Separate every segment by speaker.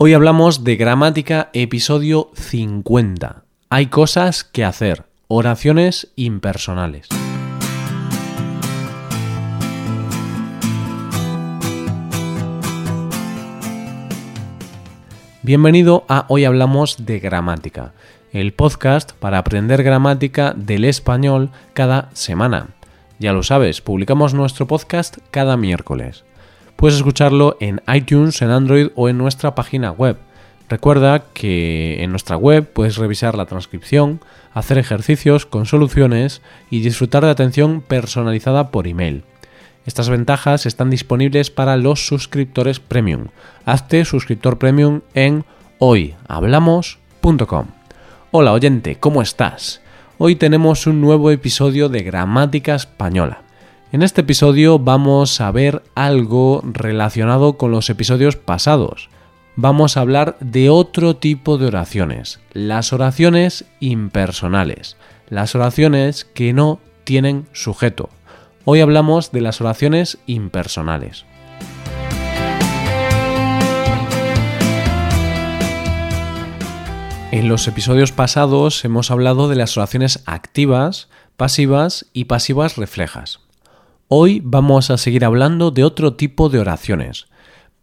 Speaker 1: Hoy hablamos de gramática episodio 50. Hay cosas que hacer. Oraciones impersonales. Bienvenido a Hoy Hablamos de Gramática, el podcast para aprender gramática del español cada semana. Ya lo sabes, publicamos nuestro podcast cada miércoles. Puedes escucharlo en iTunes, en Android o en nuestra página web. Recuerda que en nuestra web puedes revisar la transcripción, hacer ejercicios con soluciones y disfrutar de atención personalizada por email. Estas ventajas están disponibles para los suscriptores premium. Hazte suscriptor premium en hoyhablamos.com. Hola oyente, ¿cómo estás? Hoy tenemos un nuevo episodio de Gramática Española. En este episodio vamos a ver algo relacionado con los episodios pasados. Vamos a hablar de otro tipo de oraciones, las oraciones impersonales, las oraciones que no tienen sujeto. Hoy hablamos de las oraciones impersonales. En los episodios pasados hemos hablado de las oraciones activas, pasivas y pasivas reflejas. Hoy vamos a seguir hablando de otro tipo de oraciones,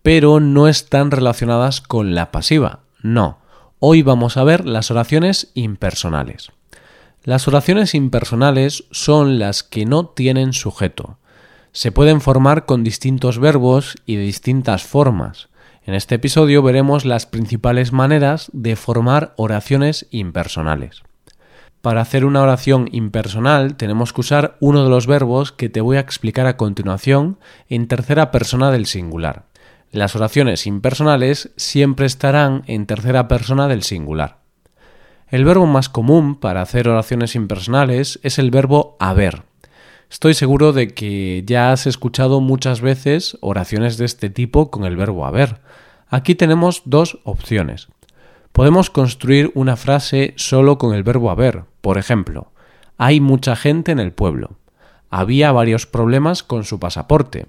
Speaker 1: pero no están relacionadas con la pasiva, no. Hoy vamos a ver las oraciones impersonales. Las oraciones impersonales son las que no tienen sujeto. Se pueden formar con distintos verbos y de distintas formas. En este episodio veremos las principales maneras de formar oraciones impersonales. Para hacer una oración impersonal tenemos que usar uno de los verbos que te voy a explicar a continuación en tercera persona del singular. Las oraciones impersonales siempre estarán en tercera persona del singular. El verbo más común para hacer oraciones impersonales es el verbo haber. Estoy seguro de que ya has escuchado muchas veces oraciones de este tipo con el verbo haber. Aquí tenemos dos opciones. Podemos construir una frase solo con el verbo haber. Por ejemplo, hay mucha gente en el pueblo. Había varios problemas con su pasaporte.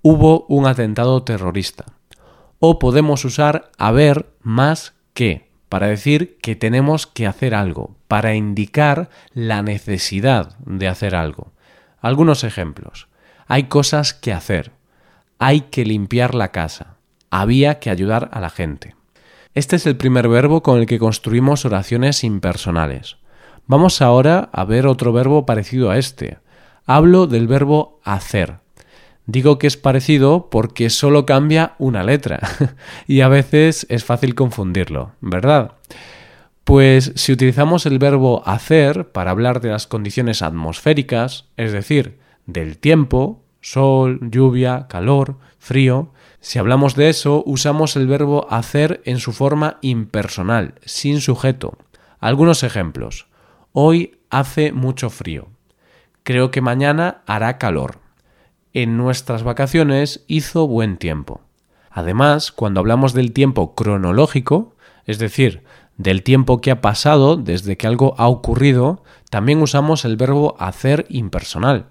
Speaker 1: Hubo un atentado terrorista. O podemos usar haber más que para decir que tenemos que hacer algo, para indicar la necesidad de hacer algo. Algunos ejemplos. Hay cosas que hacer. Hay que limpiar la casa. Había que ayudar a la gente. Este es el primer verbo con el que construimos oraciones impersonales. Vamos ahora a ver otro verbo parecido a este. Hablo del verbo hacer. Digo que es parecido porque solo cambia una letra y a veces es fácil confundirlo, ¿verdad? Pues si utilizamos el verbo hacer para hablar de las condiciones atmosféricas, es decir, del tiempo, sol, lluvia, calor, frío, si hablamos de eso, usamos el verbo hacer en su forma impersonal, sin sujeto. Algunos ejemplos. Hoy hace mucho frío. Creo que mañana hará calor. En nuestras vacaciones hizo buen tiempo. Además, cuando hablamos del tiempo cronológico, es decir, del tiempo que ha pasado desde que algo ha ocurrido, también usamos el verbo hacer impersonal.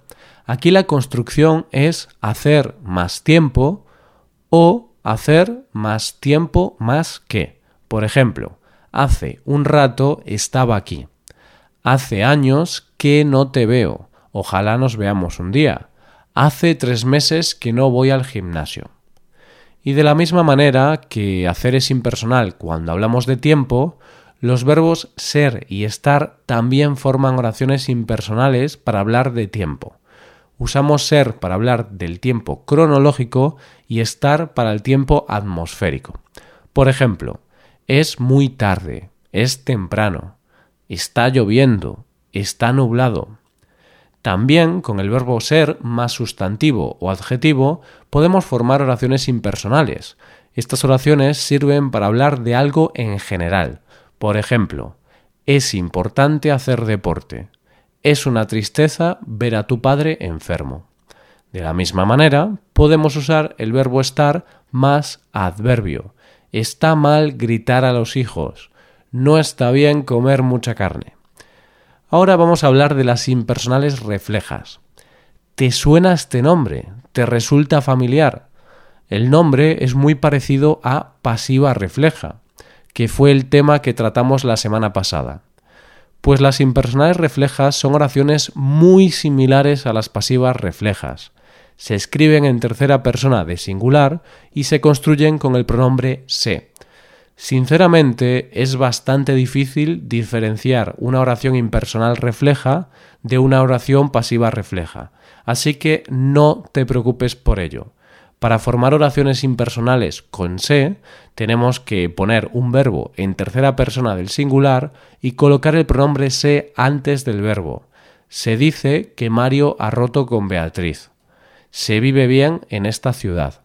Speaker 1: Aquí la construcción es hacer más tiempo o hacer más tiempo más que. Por ejemplo, hace un rato estaba aquí. Hace años que no te veo. Ojalá nos veamos un día. Hace tres meses que no voy al gimnasio. Y de la misma manera que hacer es impersonal cuando hablamos de tiempo, los verbos ser y estar también forman oraciones impersonales para hablar de tiempo. Usamos ser para hablar del tiempo cronológico y estar para el tiempo atmosférico. Por ejemplo, es muy tarde, es temprano, está lloviendo, está nublado. También con el verbo ser más sustantivo o adjetivo podemos formar oraciones impersonales. Estas oraciones sirven para hablar de algo en general. Por ejemplo, es importante hacer deporte. Es una tristeza ver a tu padre enfermo. De la misma manera, podemos usar el verbo estar más adverbio. Está mal gritar a los hijos. No está bien comer mucha carne. Ahora vamos a hablar de las impersonales reflejas. ¿Te suena este nombre? ¿Te resulta familiar? El nombre es muy parecido a pasiva refleja, que fue el tema que tratamos la semana pasada. Pues las impersonales reflejas son oraciones muy similares a las pasivas reflejas. Se escriben en tercera persona de singular y se construyen con el pronombre se. Sinceramente, es bastante difícil diferenciar una oración impersonal refleja de una oración pasiva refleja, así que no te preocupes por ello. Para formar oraciones impersonales con se, tenemos que poner un verbo en tercera persona del singular y colocar el pronombre se antes del verbo. Se dice que Mario ha roto con Beatriz. Se vive bien en esta ciudad.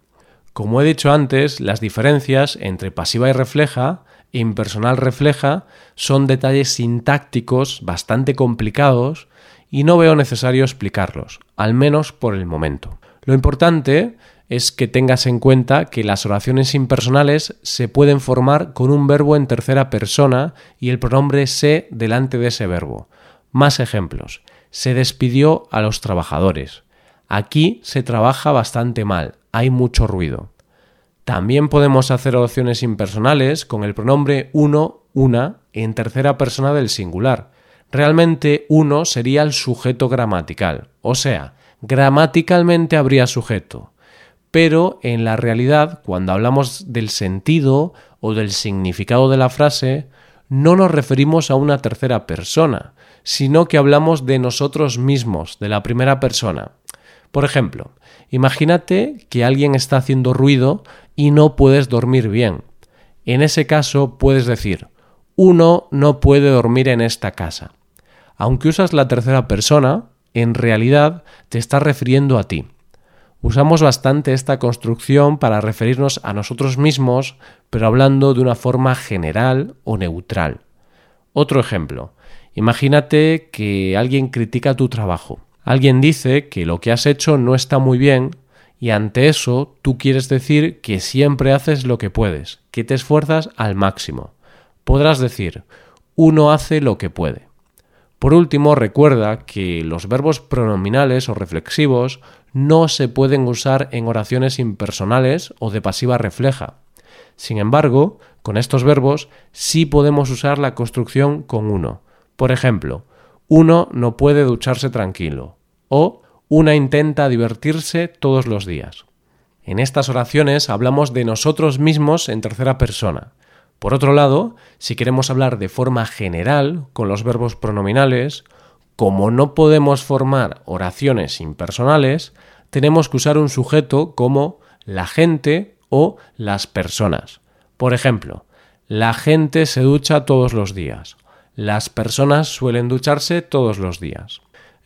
Speaker 1: Como he dicho antes, las diferencias entre pasiva y refleja impersonal refleja son detalles sintácticos bastante complicados y no veo necesario explicarlos, al menos por el momento. Lo importante es que tengas en cuenta que las oraciones impersonales se pueden formar con un verbo en tercera persona y el pronombre se delante de ese verbo. Más ejemplos. Se despidió a los trabajadores. Aquí se trabaja bastante mal, hay mucho ruido. También podemos hacer oraciones impersonales con el pronombre uno, una en tercera persona del singular. Realmente uno sería el sujeto gramatical, o sea, gramaticalmente habría sujeto pero en la realidad, cuando hablamos del sentido o del significado de la frase, no nos referimos a una tercera persona, sino que hablamos de nosotros mismos, de la primera persona. Por ejemplo, imagínate que alguien está haciendo ruido y no puedes dormir bien. En ese caso puedes decir, uno no puede dormir en esta casa. Aunque usas la tercera persona, en realidad te estás refiriendo a ti. Usamos bastante esta construcción para referirnos a nosotros mismos, pero hablando de una forma general o neutral. Otro ejemplo. Imagínate que alguien critica tu trabajo. Alguien dice que lo que has hecho no está muy bien y ante eso tú quieres decir que siempre haces lo que puedes, que te esfuerzas al máximo. Podrás decir, uno hace lo que puede. Por último, recuerda que los verbos pronominales o reflexivos no se pueden usar en oraciones impersonales o de pasiva refleja. Sin embargo, con estos verbos sí podemos usar la construcción con uno. Por ejemplo, uno no puede ducharse tranquilo o una intenta divertirse todos los días. En estas oraciones hablamos de nosotros mismos en tercera persona. Por otro lado, si queremos hablar de forma general con los verbos pronominales, como no podemos formar oraciones impersonales, tenemos que usar un sujeto como la gente o las personas. Por ejemplo, la gente se ducha todos los días. Las personas suelen ducharse todos los días.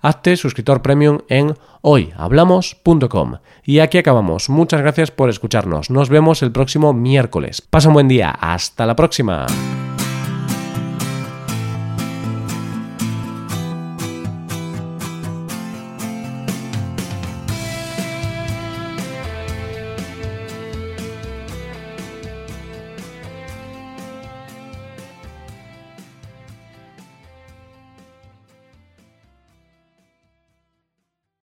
Speaker 1: Hazte suscriptor premium en hoyhablamos.com. Y aquí acabamos. Muchas gracias por escucharnos. Nos vemos el próximo miércoles. Pasa un buen día. Hasta la próxima.